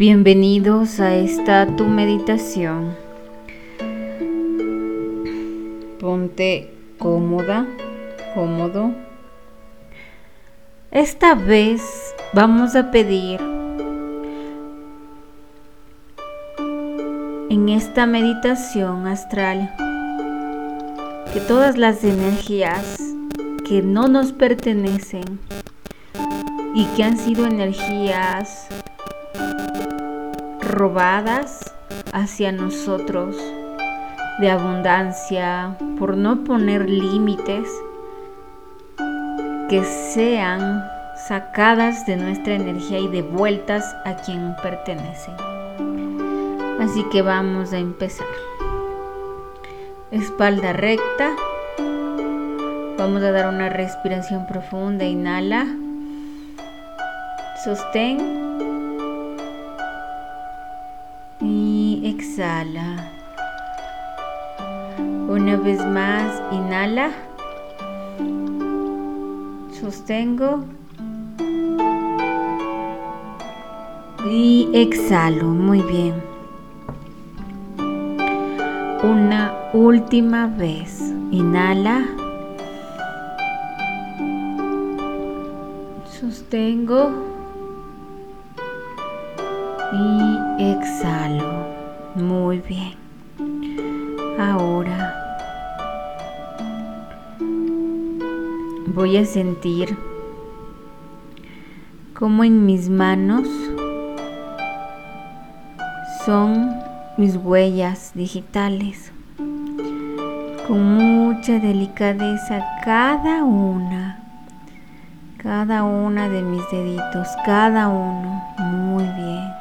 Bienvenidos a esta tu meditación. Ponte cómoda, cómodo. Esta vez vamos a pedir en esta meditación astral que todas las energías que no nos pertenecen y que han sido energías robadas hacia nosotros de abundancia, por no poner límites, que sean sacadas de nuestra energía y devueltas a quien pertenecen. Así que vamos a empezar. Espalda recta. Vamos a dar una respiración profunda. Inhala. Sostén Una vez más, inhala. Sostengo. Y exhalo. Muy bien. Una última vez. Inhala. Sostengo. Y exhalo. Muy bien. Ahora voy a sentir como en mis manos son mis huellas digitales. Con mucha delicadeza cada una, cada una de mis deditos, cada uno, muy bien.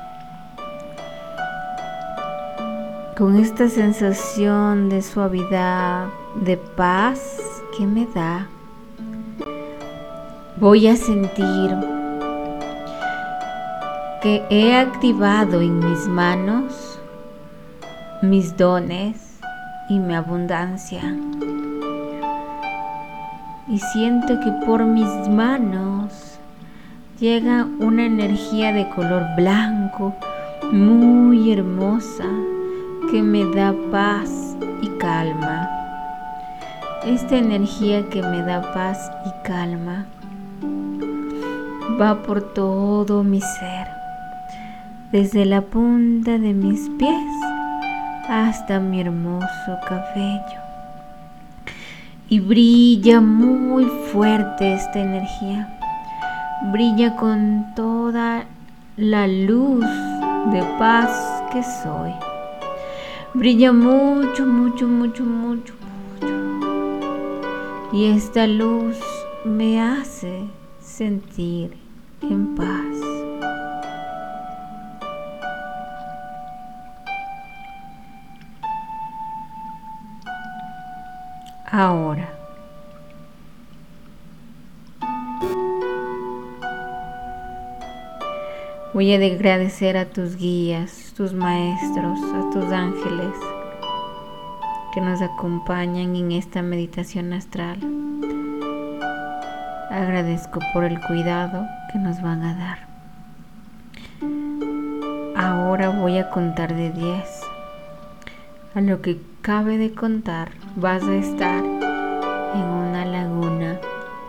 con esta sensación de suavidad, de paz que me da, voy a sentir que he activado en mis manos mis dones y mi abundancia. Y siento que por mis manos llega una energía de color blanco muy hermosa que me da paz y calma. Esta energía que me da paz y calma va por todo mi ser, desde la punta de mis pies hasta mi hermoso cabello. Y brilla muy fuerte esta energía. Brilla con toda la luz de paz que soy. Brilla mucho, mucho, mucho, mucho, mucho. Y esta luz me hace sentir en paz. Ahora. Voy a agradecer a tus guías, tus maestros, a tus ángeles que nos acompañan en esta meditación astral. Agradezco por el cuidado que nos van a dar. Ahora voy a contar de 10. A lo que cabe de contar, vas a estar en una laguna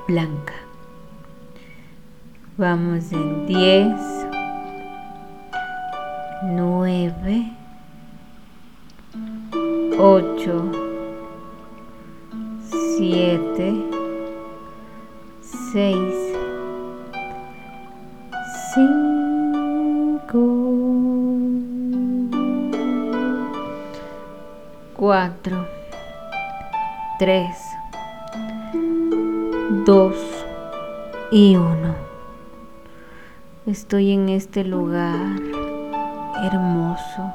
blanca. Vamos en 10 nueve, ocho, siete, seis, cinco, cuatro, tres, dos y uno. Estoy en este lugar hermoso.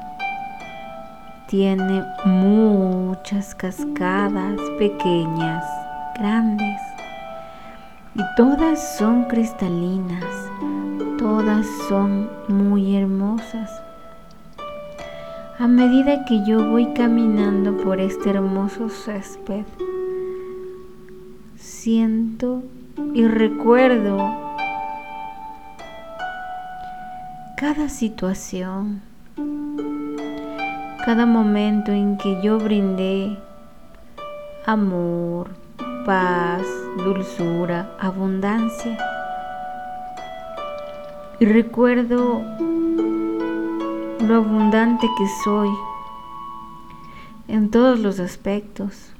Tiene muchas cascadas pequeñas, grandes, y todas son cristalinas, todas son muy hermosas. A medida que yo voy caminando por este hermoso césped, siento y recuerdo cada situación, cada momento en que yo brindé amor, paz, dulzura, abundancia. Y recuerdo lo abundante que soy en todos los aspectos,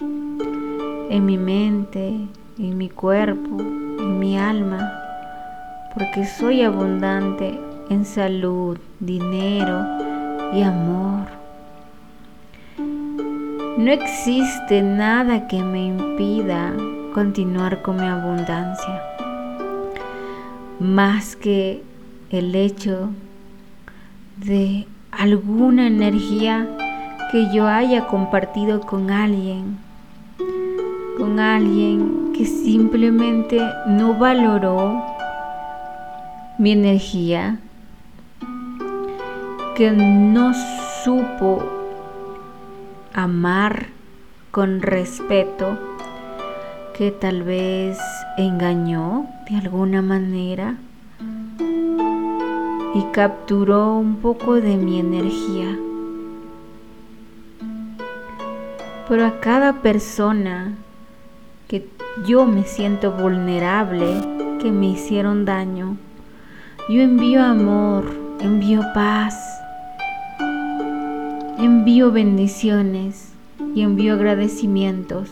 en mi mente, en mi cuerpo, en mi alma, porque soy abundante en salud, dinero y amor. No existe nada que me impida continuar con mi abundancia, más que el hecho de alguna energía que yo haya compartido con alguien, con alguien que simplemente no valoró mi energía, que no supo amar con respeto, que tal vez engañó de alguna manera y capturó un poco de mi energía. Pero a cada persona que yo me siento vulnerable, que me hicieron daño, yo envío amor, envío paz, envío bendiciones y envío agradecimientos,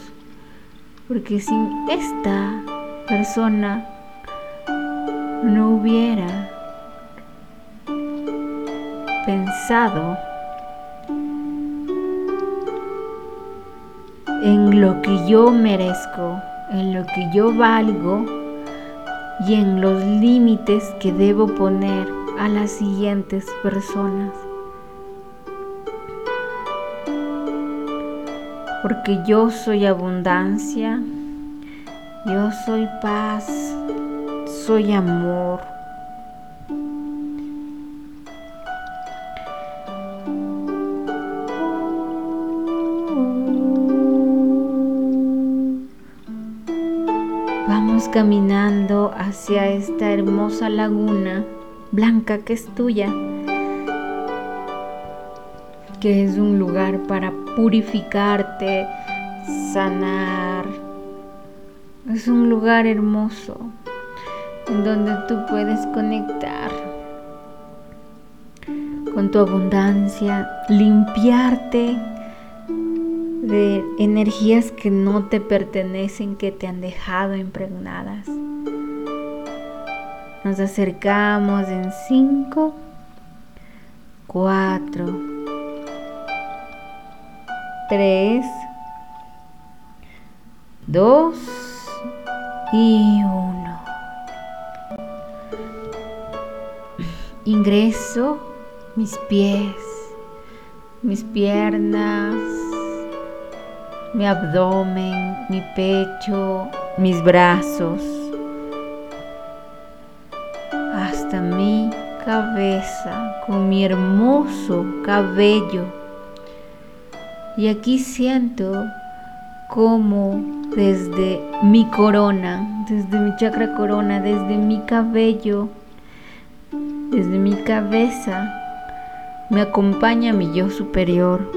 porque sin esta persona no hubiera pensado en lo que yo merezco, en lo que yo valgo y en los límites que debo poner a las siguientes personas. Porque yo soy abundancia, yo soy paz, soy amor, caminando hacia esta hermosa laguna blanca que es tuya, que es un lugar para purificarte, sanar. Es un lugar hermoso en donde tú puedes conectar con tu abundancia, limpiarte de energías que no te pertenecen, que te han dejado impregnadas. Nos acercamos en 5, 4, 3, 2 y 1. Ingreso mis pies, mis piernas, mi abdomen, mi pecho, mis brazos, hasta mi cabeza con mi hermoso cabello. Y aquí siento como desde mi corona, desde mi chakra corona, desde mi cabello, desde mi cabeza, me acompaña mi yo superior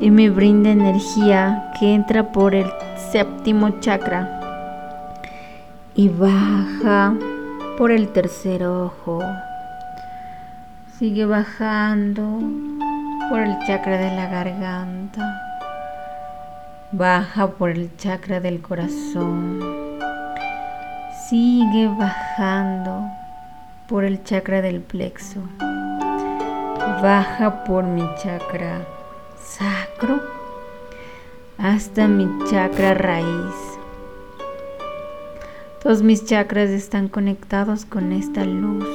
y me brinda energía que entra por el séptimo chakra y baja por el tercer ojo. Sigue bajando por el chakra de la garganta. Baja por el chakra del corazón. Sigue bajando por el chakra del plexo. Baja por mi chakra sacro hasta mi chakra raíz. Todos mis chakras están conectados con esta luz,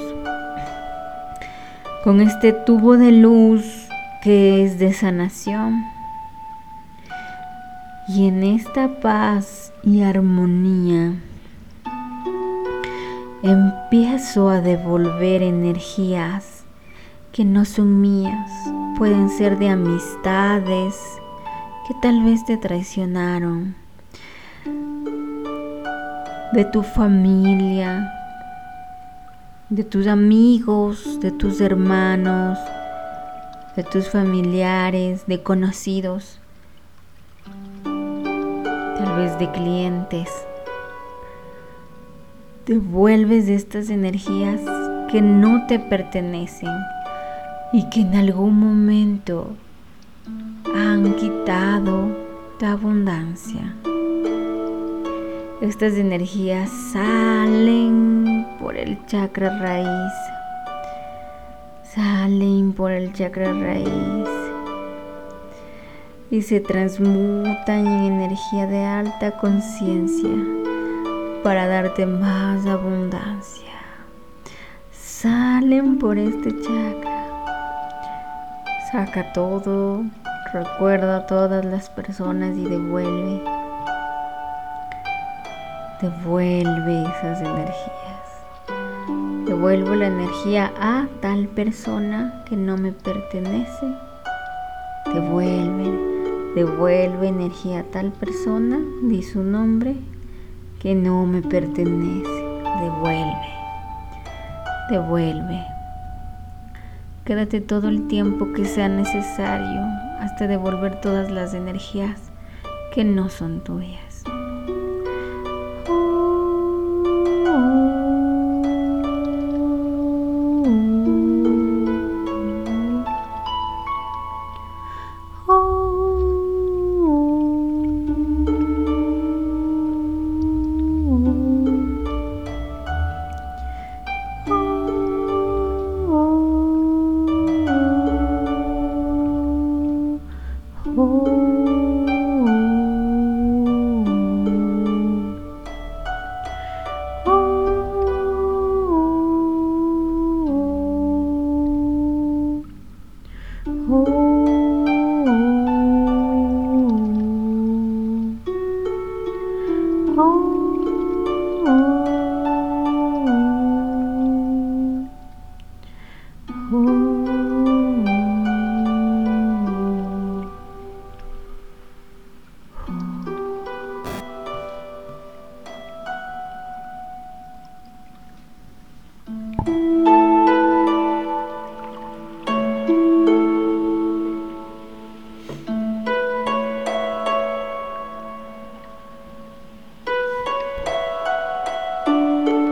con este tubo de luz que es de sanación. Y en esta paz y armonía empiezo a devolver energías que no son mías pueden ser de amistades que tal vez te traicionaron, de tu familia, de tus amigos, de tus hermanos, de tus familiares, de conocidos, tal vez de clientes. Devuelves estas energías que no te pertenecen y que en algún momento han quitado tu abundancia. Estas energías salen por el chakra raíz. Salen por el chakra raíz. Y se transmutan en energía de alta conciencia para darte más abundancia. Salen por este chakra. Saca todo, recuerda a todas las personas y devuelve devuelve esas energías. Devuelvo la energía a tal persona que no me pertenece. Devuelve, devuelve energía a tal persona, di su nombre, que no me pertenece. Devuelve, devuelve. Quédate todo el tiempo que sea necesario hasta devolver todas las energías que no son tuyas.